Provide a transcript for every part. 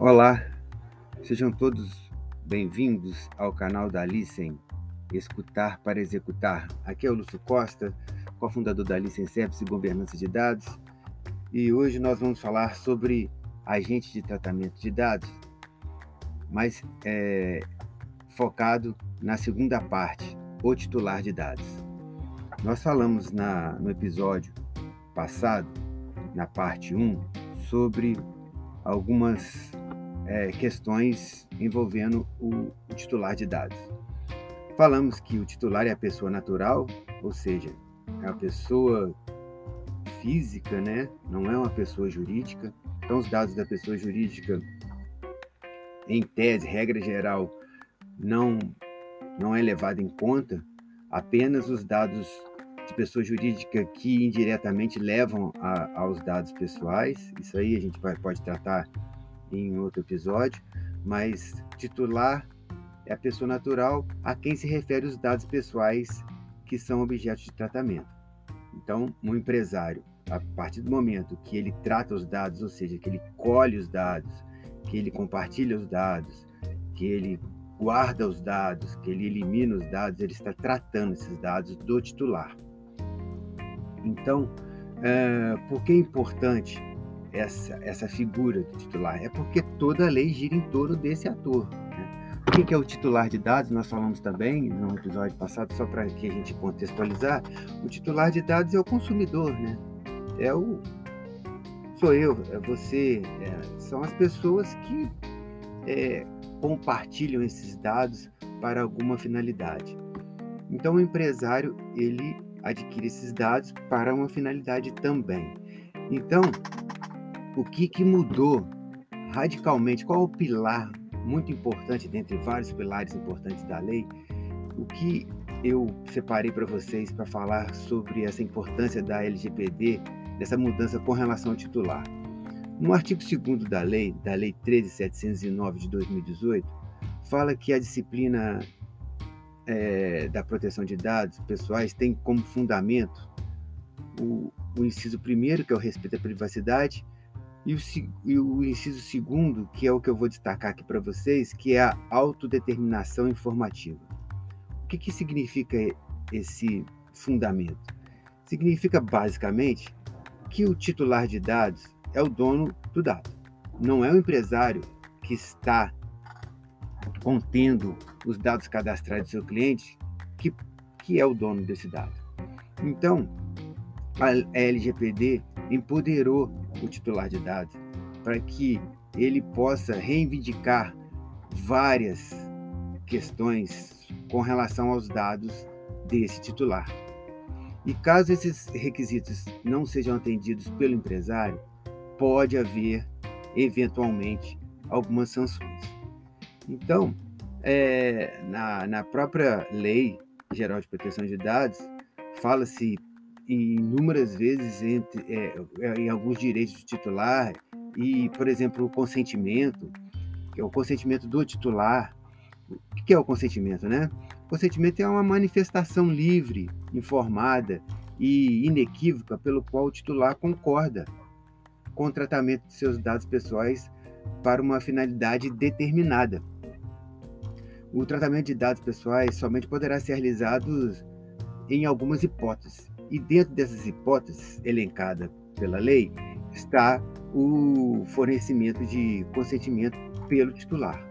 Olá, sejam todos bem-vindos ao canal da Licem Escutar para Executar. Aqui é o Lúcio Costa, cofundador da Licem Service e Governança de Dados, e hoje nós vamos falar sobre agente de tratamento de dados, mas é, focado na segunda parte, o titular de dados. Nós falamos na, no episódio passado, na parte 1, sobre algumas é, questões envolvendo o, o titular de dados. Falamos que o titular é a pessoa natural, ou seja, é a pessoa física, né? Não é uma pessoa jurídica. Então, os dados da pessoa jurídica, em tese, regra geral, não não é levado em conta. Apenas os dados de pessoa jurídica que indiretamente levam a, aos dados pessoais. Isso aí a gente vai, pode tratar em outro episódio, mas titular é a pessoa natural a quem se refere os dados pessoais que são objetos de tratamento. Então, um empresário, a partir do momento que ele trata os dados, ou seja, que ele colhe os dados, que ele compartilha os dados, que ele guarda os dados, que ele elimina os dados, ele está tratando esses dados do titular. Então, é, por que é importante essa, essa figura do titular? É porque toda lei gira em torno desse ator. Né? O que é o titular de dados? Nós falamos também no episódio passado, só para que a gente contextualizar. O titular de dados é o consumidor, né? É o sou eu, é você, é, são as pessoas que é, compartilham esses dados para alguma finalidade. Então, o empresário ele adquire esses dados para uma finalidade também. Então, o que, que mudou radicalmente? Qual é o pilar muito importante, dentre vários pilares importantes da lei? O que eu separei para vocês para falar sobre essa importância da LGPD, dessa mudança com relação ao titular. No artigo 2 da lei, da Lei 13.709 de 2018, fala que a disciplina é, da proteção de dados pessoais tem como fundamento o, o inciso primeiro, que é o respeito à privacidade, e o, e o inciso segundo, que é o que eu vou destacar aqui para vocês, que é a autodeterminação informativa. O que, que significa esse fundamento? Significa basicamente que o titular de dados é o dono do dado, não é o empresário que está contendo os dados cadastrais do seu cliente, que, que é o dono desse dado. Então, a LGPD empoderou o titular de dados para que ele possa reivindicar várias questões com relação aos dados desse titular. E caso esses requisitos não sejam atendidos pelo empresário, pode haver, eventualmente, algumas sanções. Então, é, na, na própria Lei Geral de Proteção de Dados, fala-se inúmeras vezes entre, é, é, em alguns direitos do titular e, por exemplo, o consentimento, que é o consentimento do titular. O que é o consentimento, né? O consentimento é uma manifestação livre, informada e inequívoca pelo qual o titular concorda com o tratamento de seus dados pessoais para uma finalidade determinada. O tratamento de dados pessoais somente poderá ser realizado em algumas hipóteses. E dentro dessas hipóteses elencadas pela lei está o fornecimento de consentimento pelo titular,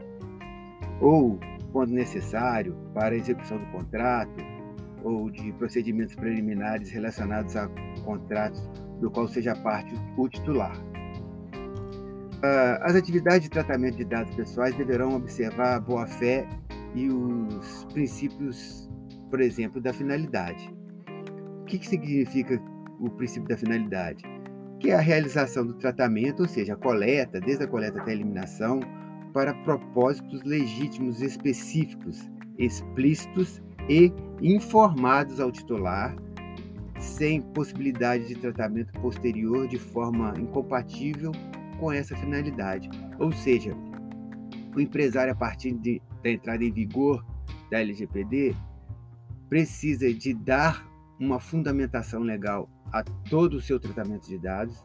ou, quando necessário, para a execução do contrato ou de procedimentos preliminares relacionados a contratos do qual seja parte o titular. Ah, as atividades de tratamento de dados pessoais deverão observar a boa-fé e os princípios, por exemplo, da finalidade. Que, que significa o princípio da finalidade? Que é a realização do tratamento, ou seja, a coleta, desde a coleta até a eliminação, para propósitos legítimos específicos, explícitos e informados ao titular, sem possibilidade de tratamento posterior de forma incompatível com essa finalidade. Ou seja, o empresário, a partir de, da entrada em vigor da LGPD, precisa de dar uma fundamentação legal a todo o seu tratamento de dados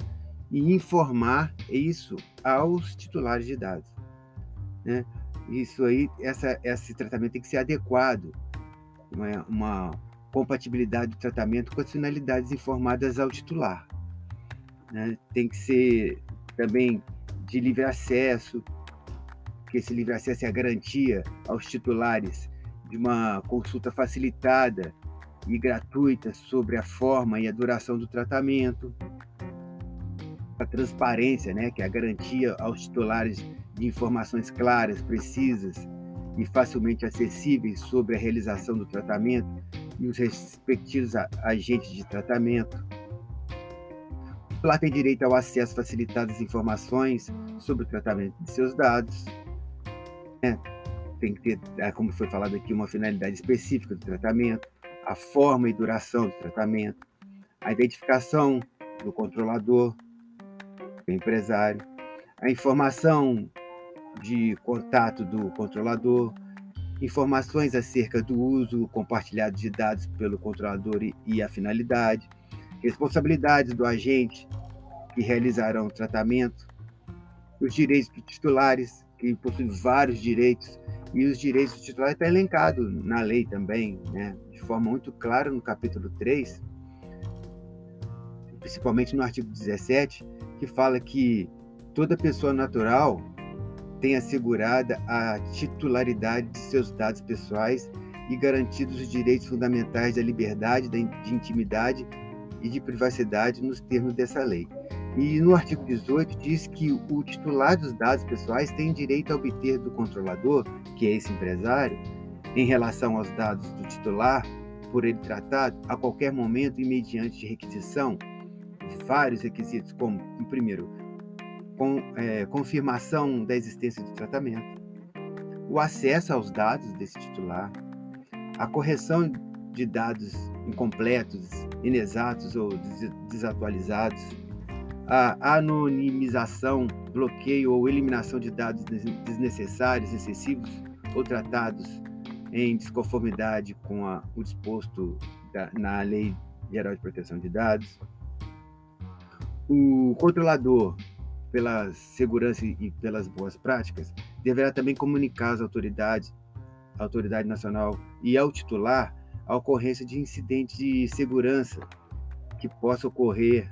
e informar isso aos titulares de dados. né? Isso aí, essa, esse tratamento tem que ser adequado, uma, uma compatibilidade do tratamento com as finalidades informadas ao titular. Né? Tem que ser também de livre acesso, que esse livre acesso é a garantia aos titulares de uma consulta facilitada e gratuita sobre a forma e a duração do tratamento, a transparência, né, que é a garantia aos titulares de informações claras, precisas e facilmente acessíveis sobre a realização do tratamento e os respectivos agentes de tratamento. O titular tem direito ao acesso facilitado às informações sobre o tratamento de seus dados. Né? Tem que ter, é, como foi falado aqui, uma finalidade específica do tratamento, a forma e duração do tratamento, a identificação do controlador, do empresário, a informação de contato do controlador, informações acerca do uso compartilhado de dados pelo controlador e a finalidade, responsabilidades do agente que realizarão o tratamento, os direitos dos titulares, que possuem vários direitos, e os direitos do titular está elencado na lei também, né, forma muito clara no capítulo 3, principalmente no artigo 17, que fala que toda pessoa natural tem assegurada a titularidade de seus dados pessoais e garantidos os direitos fundamentais da liberdade, de intimidade e de privacidade nos termos dessa lei. E no artigo 18 diz que o titular dos dados pessoais tem direito a obter do controlador, que é esse empresário, em relação aos dados do titular, por ele tratado, a qualquer momento e mediante requisição, vários requisitos, como, primeiro, com, é, confirmação da existência do tratamento, o acesso aos dados desse titular, a correção de dados incompletos, inexatos ou desatualizados, a anonimização, bloqueio ou eliminação de dados desnecessários, excessivos ou tratados em desconformidade com a, o disposto da, na Lei Geral de Proteção de Dados. O controlador pela segurança e pelas boas práticas, deverá também comunicar às autoridades, à autoridade nacional e ao titular a ocorrência de incidente de segurança que possa ocorrer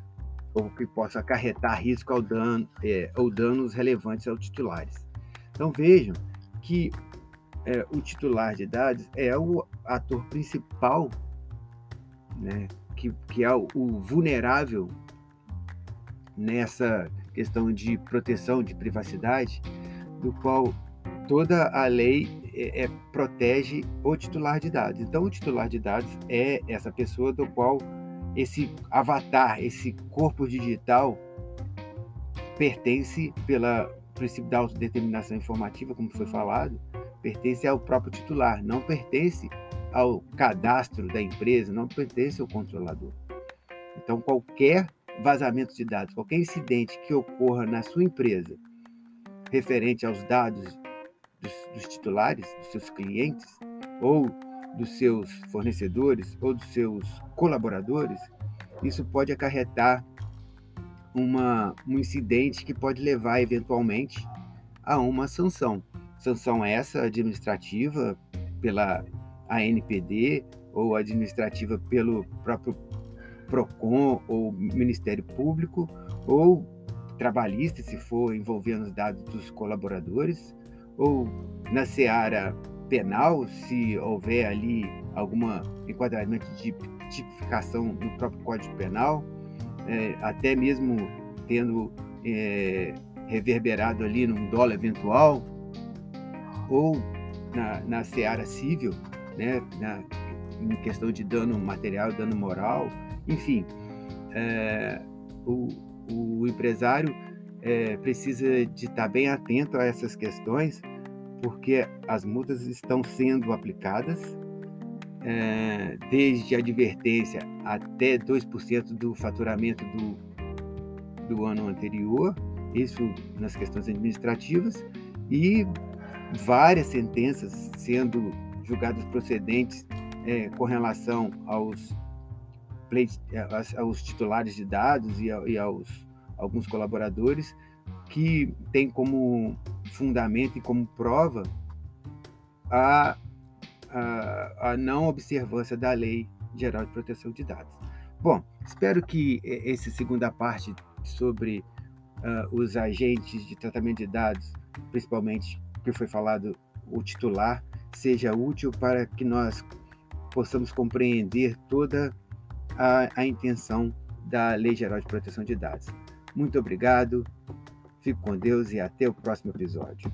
ou que possa acarretar risco ao dano, é, ou danos relevantes aos titulares. Então vejam que é, o titular de dados é o ator principal, né, que, que é o, o vulnerável nessa questão de proteção de privacidade, do qual toda a lei é, é, protege o titular de dados. Então, o titular de dados é essa pessoa do qual esse avatar, esse corpo digital pertence pela princípio da autodeterminação informativa, como foi falado, pertence ao próprio titular, não pertence ao cadastro da empresa, não pertence ao controlador. Então, qualquer vazamento de dados, qualquer incidente que ocorra na sua empresa referente aos dados dos, dos titulares, dos seus clientes, ou dos seus fornecedores, ou dos seus colaboradores, isso pode acarretar uma, um incidente que pode levar eventualmente a uma sanção. Sanção essa administrativa pela ANPD ou administrativa pelo próprio PROCON ou Ministério Público, ou trabalhista, se for envolvendo os dados dos colaboradores, ou na seara penal, se houver ali algum enquadramento de tipificação no próprio Código Penal, é, até mesmo tendo é, reverberado ali num dólar eventual, ou na, na seara civil, né, na, em questão de dano material, dano moral, enfim, é, o, o, empresário é, precisa de estar bem atento a essas questões, porque as multas estão sendo aplicadas é, desde advertência até 2% do faturamento do, do ano anterior, isso nas questões administrativas, e várias sentenças sendo julgadas procedentes é, com relação aos aos titulares de dados e, aos alguns colaboradores que tem como fundamento e como prova a, a, a não observância da Lei Geral de Proteção de Dados. Bom, espero que essa segunda parte sobre uh, os agentes de tratamento de dados, principalmente que foi falado o titular, seja útil para que nós possamos compreender toda a, a intenção da Lei Geral de Proteção de Dados. Muito obrigado, fico com Deus e até o próximo episódio.